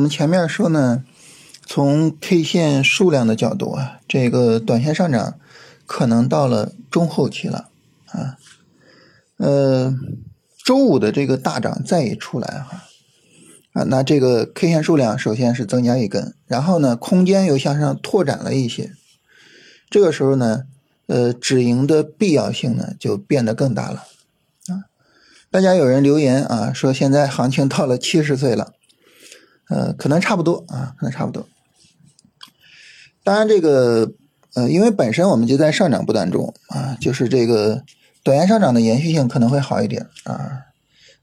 我们前面说呢，从 K 线数量的角度啊，这个短线上涨可能到了中后期了啊。呃，周五的这个大涨再一出来哈，啊，那这个 K 线数量首先是增加一根，然后呢，空间又向上拓展了一些，这个时候呢，呃，止盈的必要性呢就变得更大了啊。大家有人留言啊，说现在行情到了七十岁了。呃，可能差不多啊，可能差不多。当然，这个呃，因为本身我们就在上涨不断中啊，就是这个短线上涨的延续性可能会好一点啊。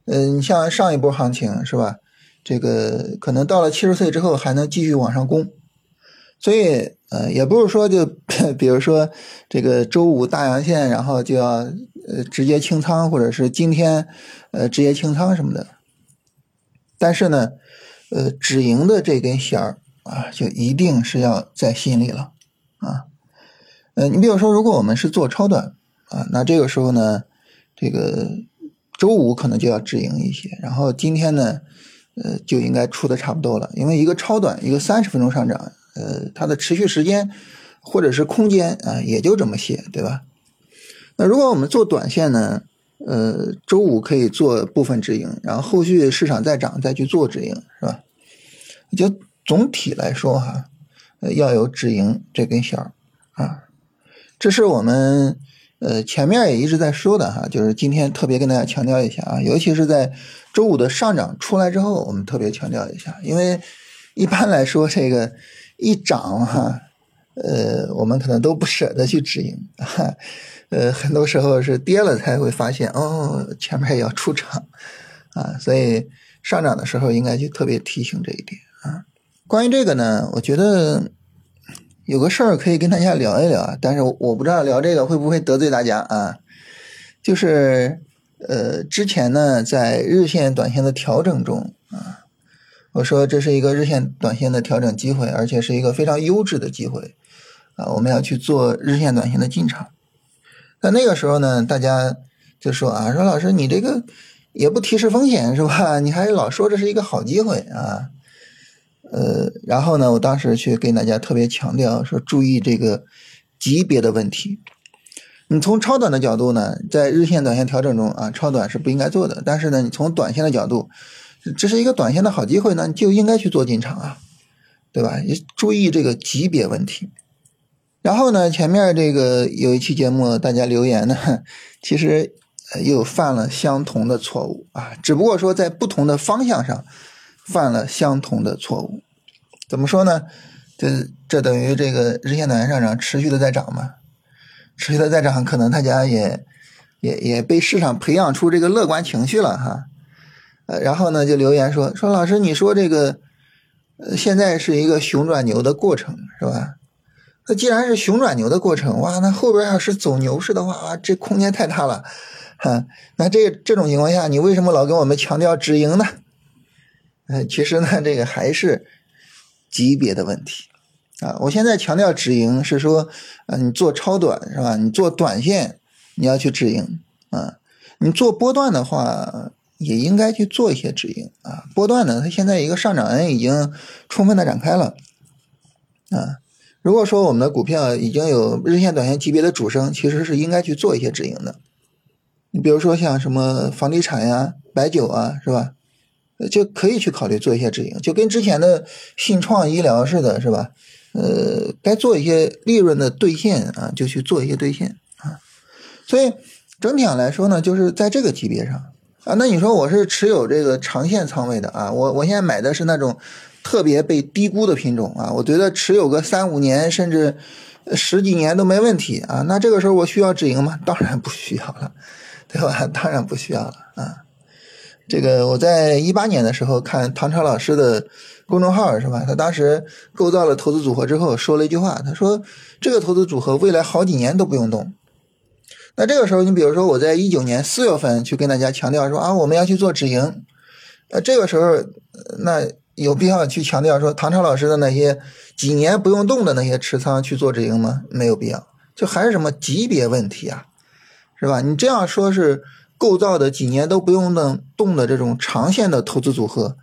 嗯，像上一波行情是吧？这个可能到了七十岁之后还能继续往上攻，所以呃，也不是说就比如说这个周五大阳线，然后就要呃直接清仓，或者是今天呃直接清仓什么的。但是呢。呃，止盈的这根弦儿啊，就一定是要在心里了啊。呃，你比如说，如果我们是做超短啊，那这个时候呢，这个周五可能就要止盈一些，然后今天呢，呃，就应该出的差不多了，因为一个超短，一个三十分钟上涨，呃，它的持续时间或者是空间啊，也就这么些，对吧？那如果我们做短线呢？呃，周五可以做部分止盈，然后后续市场再涨再去做止盈，是吧？就总体来说哈，呃，要有止盈这根弦儿啊，这是我们呃前面也一直在说的哈，就是今天特别跟大家强调一下啊，尤其是在周五的上涨出来之后，我们特别强调一下，因为一般来说这个一涨哈，呃，我们可能都不舍得去止盈。哈 呃，很多时候是跌了才会发现，哦，前面要出场，啊，所以上涨的时候应该去特别提醒这一点啊。关于这个呢，我觉得有个事儿可以跟大家聊一聊啊，但是我不知道聊这个会不会得罪大家啊。就是呃，之前呢，在日线、短线的调整中啊，我说这是一个日线、短线的调整机会，而且是一个非常优质的机会啊，我们要去做日线、短线的进场。那那个时候呢，大家就说啊，说老师你这个也不提示风险是吧？你还老说这是一个好机会啊，呃，然后呢，我当时去跟大家特别强调说，注意这个级别的问题。你从超短的角度呢，在日线、短线调整中啊，超短是不应该做的。但是呢，你从短线的角度，这是一个短线的好机会呢，就应该去做进场啊，对吧？注意这个级别问题。然后呢，前面这个有一期节目，大家留言呢，其实又犯了相同的错误啊，只不过说在不同的方向上犯了相同的错误。怎么说呢？这这等于这个日线短线上涨持续的在涨嘛，持续的在涨，可能大家也也也被市场培养出这个乐观情绪了哈。呃，然后呢就留言说说老师，你说这个呃现在是一个熊转牛的过程是吧？那既然是熊转牛的过程，哇，那后边要是走牛市的话，啊，这空间太大了，哈。那这这种情况下，你为什么老跟我们强调止盈呢？嗯，其实呢，这个还是级别的问题啊。我现在强调止盈是说，啊，你做超短是吧？你做短线你要去止盈啊。你做波段的话，也应该去做一些止盈啊。波段呢，它现在一个上涨 N 已经充分的展开了啊。如果说我们的股票已经有日线、短线级别的主升，其实是应该去做一些止盈的。你比如说像什么房地产呀、白酒啊，是吧？就可以去考虑做一些止盈，就跟之前的信创医疗似的，是吧？呃，该做一些利润的兑现啊，就去做一些兑现啊。所以整体上来说呢，就是在这个级别上啊，那你说我是持有这个长线仓位的啊，我我现在买的是那种。特别被低估的品种啊，我觉得持有个三五年甚至十几年都没问题啊。那这个时候我需要止盈吗？当然不需要了，对吧？当然不需要了啊。这个我在一八年的时候看唐朝老师的公众号是吧？他当时构造了投资组合之后说了一句话，他说这个投资组合未来好几年都不用动。那这个时候，你比如说我在一九年四月份去跟大家强调说啊，我们要去做止盈，呃，这个时候那。有必要去强调说唐超老师的那些几年不用动的那些持仓去做止盈吗？没有必要，就还是什么级别问题啊，是吧？你这样说是构造的几年都不用动动的这种长线的投资组合，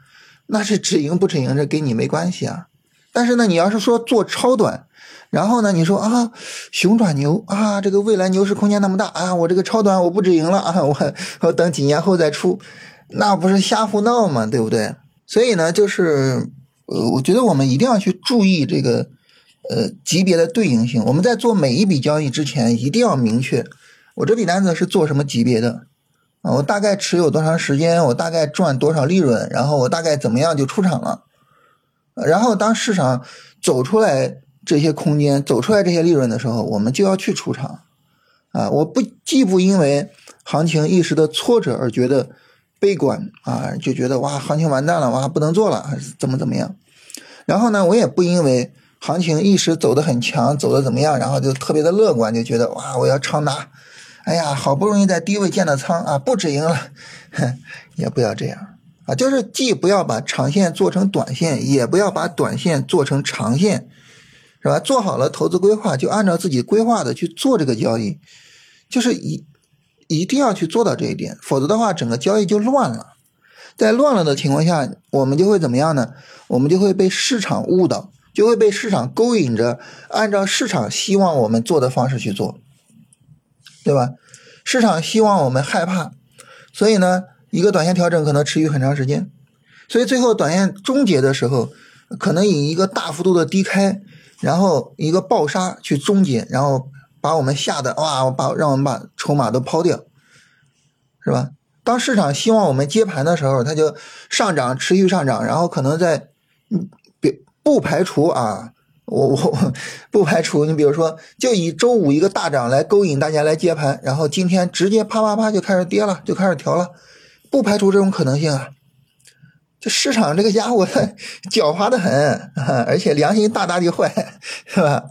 那是止盈不止盈，这跟你没关系啊。但是呢，你要是说做超短，然后呢，你说啊，熊转牛啊，这个未来牛市空间那么大啊，我这个超短我不止盈了啊，我我等几年后再出，那不是瞎胡闹吗？对不对？所以呢，就是呃，我觉得我们一定要去注意这个呃级别的对应性。我们在做每一笔交易之前，一定要明确我这笔单子是做什么级别的啊，我大概持有多长时间，我大概赚多少利润，然后我大概怎么样就出场了。然后，当市场走出来这些空间、走出来这些利润的时候，我们就要去出场，啊，我不既不因为行情一时的挫折而觉得悲观啊，就觉得哇，行情完蛋了，哇，不能做了，还是怎么怎么样？然后呢，我也不因为行情一时走得很强，走的怎么样，然后就特别的乐观，就觉得哇，我要长拿，哎呀，好不容易在低位建的仓啊，不止盈了，哼 也不要这样。啊，就是既不要把长线做成短线，也不要把短线做成长线，是吧？做好了投资规划，就按照自己规划的去做这个交易，就是一一定要去做到这一点，否则的话，整个交易就乱了。在乱了的情况下，我们就会怎么样呢？我们就会被市场误导，就会被市场勾引着，按照市场希望我们做的方式去做，对吧？市场希望我们害怕，所以呢？一个短线调整可能持续很长时间，所以最后短线终结的时候，可能以一个大幅度的低开，然后一个暴杀去终结，然后把我们吓得哇，把让我们把筹码都抛掉，是吧？当市场希望我们接盘的时候，它就上涨，持续上涨，然后可能在嗯，别不排除啊，我我不排除，你比如说，就以周五一个大涨来勾引大家来接盘，然后今天直接啪啪啪就开始跌了，就开始调了。不排除这种可能性啊！这市场这个家伙 狡猾的很，而且良心大大的坏，是吧？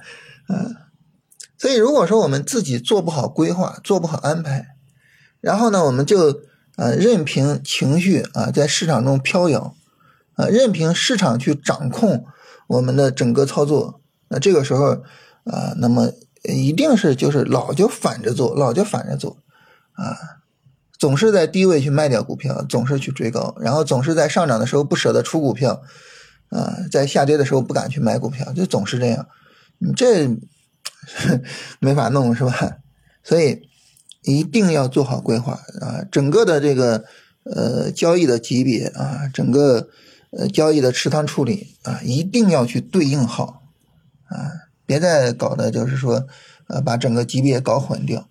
嗯，所以如果说我们自己做不好规划，做不好安排，然后呢，我们就呃任凭情绪啊在市场中飘摇，啊任凭市场去掌控我们的整个操作，那这个时候啊，那么一定是就是老就反着做，老就反着做，啊。总是在低位去卖掉股票，总是去追高，然后总是在上涨的时候不舍得出股票，啊，在下跌的时候不敢去买股票，就总是这样，你这 没法弄是吧？所以一定要做好规划啊，整个的这个呃交易的级别啊，整个呃交易的持仓处理啊，一定要去对应好啊，别再搞的就是说呃把整个级别搞混掉。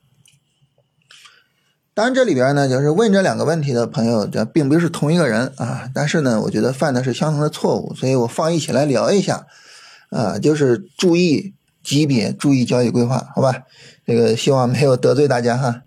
当然，这里边呢，就是问这两个问题的朋友，这并不是同一个人啊。但是呢，我觉得犯的是相同的错误，所以我放一起来聊一下，啊，就是注意级别，注意交易规划，好吧？这个希望没有得罪大家哈。